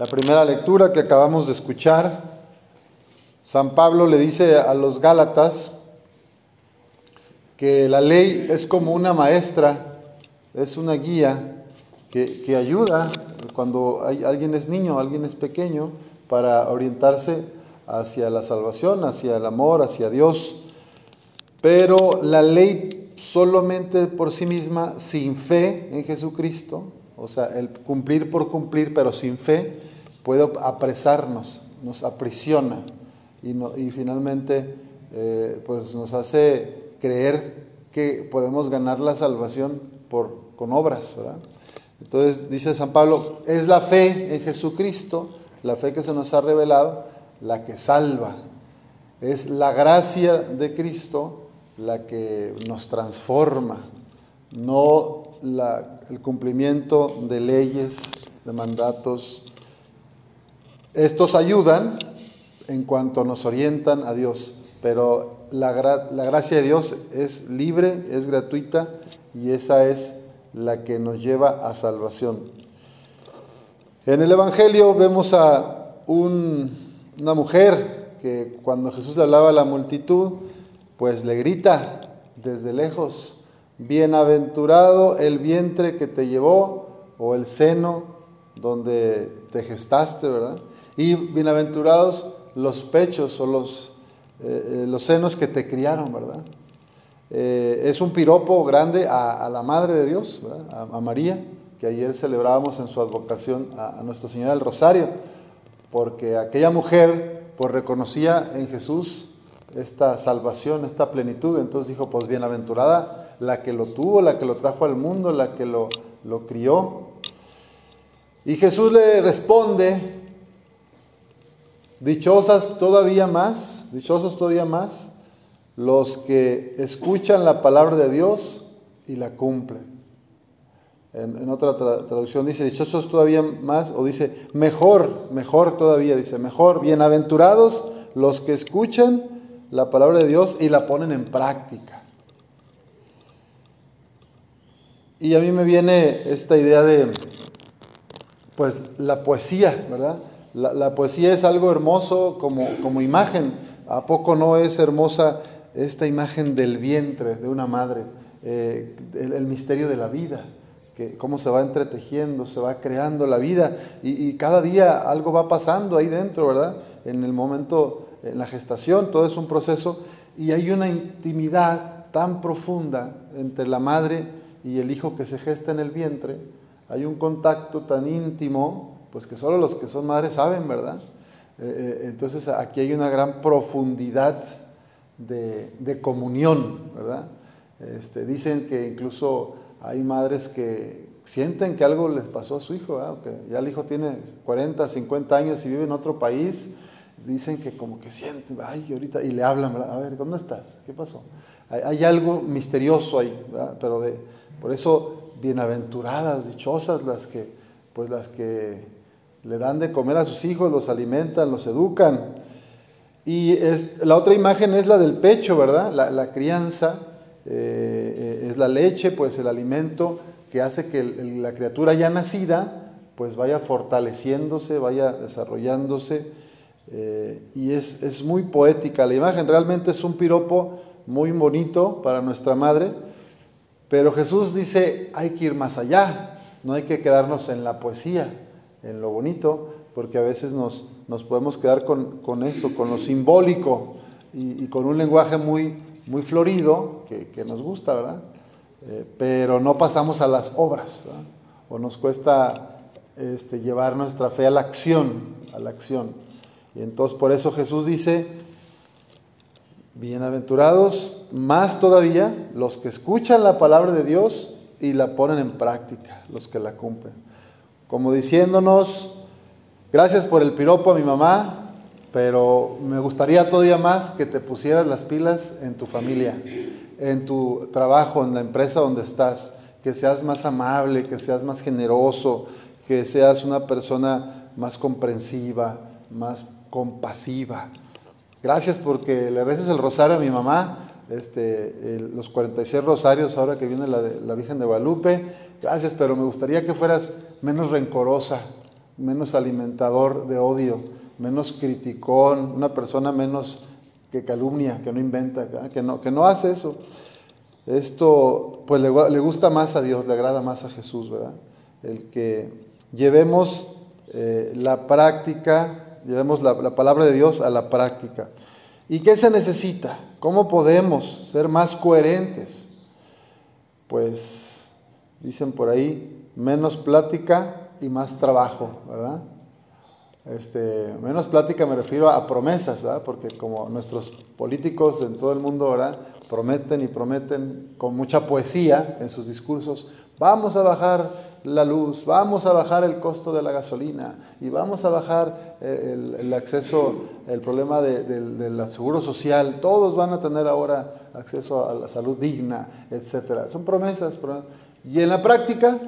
La primera lectura que acabamos de escuchar, San Pablo le dice a los Gálatas que la ley es como una maestra, es una guía que, que ayuda cuando alguien es niño, alguien es pequeño, para orientarse hacia la salvación, hacia el amor, hacia Dios. Pero la ley solamente por sí misma, sin fe en Jesucristo, o sea, el cumplir por cumplir, pero sin fe, puede apresarnos, nos aprisiona y, no, y finalmente eh, pues nos hace creer que podemos ganar la salvación por, con obras. ¿verdad? Entonces dice San Pablo, es la fe en Jesucristo, la fe que se nos ha revelado, la que salva. Es la gracia de Cristo la que nos transforma, no el cumplimiento de leyes, de mandatos. Estos ayudan en cuanto nos orientan a Dios, pero la, la gracia de Dios es libre, es gratuita y esa es la que nos lleva a salvación. En el Evangelio vemos a un, una mujer que cuando Jesús le hablaba a la multitud, pues le grita desde lejos, bienaventurado el vientre que te llevó o el seno donde te gestaste, ¿verdad? Y bienaventurados los pechos o los, eh, los senos que te criaron, ¿verdad? Eh, es un piropo grande a, la Madre de Dios, a, a, María, que ayer celebrábamos en su advocación a, a, Nuestra Señora del Rosario, porque aquella mujer pues reconocía en Jesús esta salvación, esta plenitud, entonces dijo, pues bienaventurada la que lo tuvo, la que lo trajo al mundo, la que lo, lo crió. Y Jesús le responde, dichosas todavía más, dichosos todavía más, los que escuchan la palabra de Dios y la cumplen. En, otra tra traducción dice, dichosos todavía más, o dice, mejor, mejor todavía, dice, mejor, bienaventurados los que escuchan la palabra de Dios y la ponen en práctica. Y a mí me viene esta idea de, pues, la poesía, ¿verdad? La, la poesía es algo hermoso como, como imagen. ¿A poco no es hermosa esta imagen del vientre de una madre, eh, el, misterio de la vida, que cómo se va entretejiendo, se va creando la vida y, y, cada día algo va pasando ahí dentro, ¿verdad? En el momento, en la gestación, todo es un proceso y hay una intimidad tan profunda entre la madre y el hijo que se gesta en el vientre, hay un contacto tan íntimo, pues que solo los que son madres saben, ¿verdad? Eh, eh, entonces aquí hay una gran profundidad de, de comunión, ¿verdad? Este, dicen que incluso hay madres que sienten que algo les pasó a su hijo, ¿verdad? que ya el hijo tiene 40, 50 años y vive en otro país, dicen que como que sienten, ay, ahorita, y le hablan, a ver, ¿dónde estás? ¿Qué pasó? Hay, hay algo misterioso ahí, ¿verdad? pero de, por eso, bienaventuradas, dichosas las que, pues las que le dan de comer a sus hijos, los alimentan, los educan. Y es, la otra imagen es la del pecho, ¿verdad? La, crianza eh, es la leche, pues el alimento que hace que la criatura ya nacida, pues vaya fortaleciéndose, vaya desarrollándose. Eh, y es, es muy poética la imagen, realmente es un piropo muy bonito para nuestra madre, pero Jesús dice, hay que ir más allá, no hay que quedarnos en la poesía, en lo bonito, porque a veces nos, nos podemos quedar con, con, esto, con lo simbólico y, con un lenguaje muy, muy florido que, que nos gusta, ¿verdad? Eh, pero no pasamos a las obras, ¿verdad? o nos cuesta este, llevar nuestra fe a la acción, a la acción. Y entonces por eso Jesús dice, bienaventurados más todavía los que escuchan la palabra de Dios y la ponen en práctica, los que la cumplen. Como diciéndonos, Gracias por el piropo a mi mamá, pero me gustaría todavía más que te pusieras las pilas en tu familia, en tu trabajo, en la empresa donde estás, que seas más amable, que seas más generoso, que seas una persona más comprensiva, más compasiva. Gracias porque le reces el rosario a mi mamá, este, los 46 rosarios ahora que viene la, la Virgen de Guadalupe. Gracias, pero me gustaría que fueras menos rencorosa, menos alimentador de odio, menos criticón, una persona menos que calumnia, que no inventa, que no, que no hace eso. Esto pues le, gusta más a Dios, le agrada más a Jesús, ¿verdad? El que llevemos eh, la práctica, llevemos la, la palabra de Dios a la práctica. ¿Y qué se necesita? ¿Cómo podemos ser más coherentes? Pues dicen por ahí, menos plática y más trabajo, ¿verdad? Este, menos plática me refiero a promesas, ¿verdad? porque como nuestros políticos en todo el mundo ahora prometen y prometen con mucha poesía en sus discursos, vamos a bajar la luz, vamos a bajar el costo de la gasolina y vamos a bajar el, acceso, el problema del seguro social, todos van a tener ahora acceso a la salud digna, etc. Son promesas. Y en la práctica,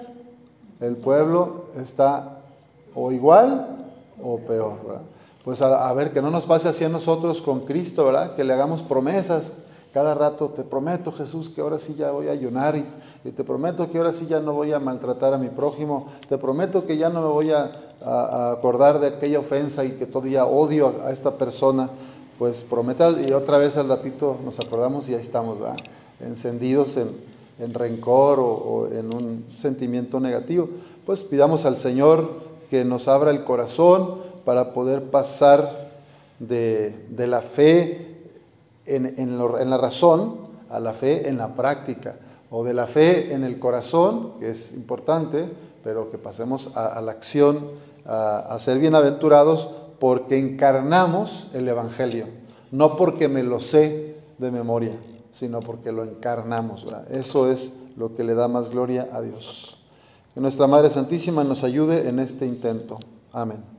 el pueblo está o igual o peor. Pues a, ver, que no nos pase así a nosotros con Cristo, ¿verdad? Que le hagamos promesas cada rato, te prometo Jesús que ahora sí ya voy a ayunar y, te prometo que ahora sí ya no voy a maltratar a mi prójimo, te prometo que ya no me voy a, acordar de aquella ofensa y que todavía odio a, esta persona, pues prometa y otra vez al ratito nos acordamos y ahí estamos, ¿verdad? Encendidos en, rencor o en un sentimiento negativo. Pues pidamos al Señor que nos abra el corazón para poder pasar de, la fe en, la razón a la fe en la práctica, o de la fe en el corazón, que es importante, pero que pasemos a, la acción, a, ser bienaventurados porque encarnamos el Evangelio, no porque me lo sé de memoria, sino porque lo encarnamos. Eso es lo que le da más gloria a Dios. Que nuestra Madre Santísima nos ayude en este intento. Amén.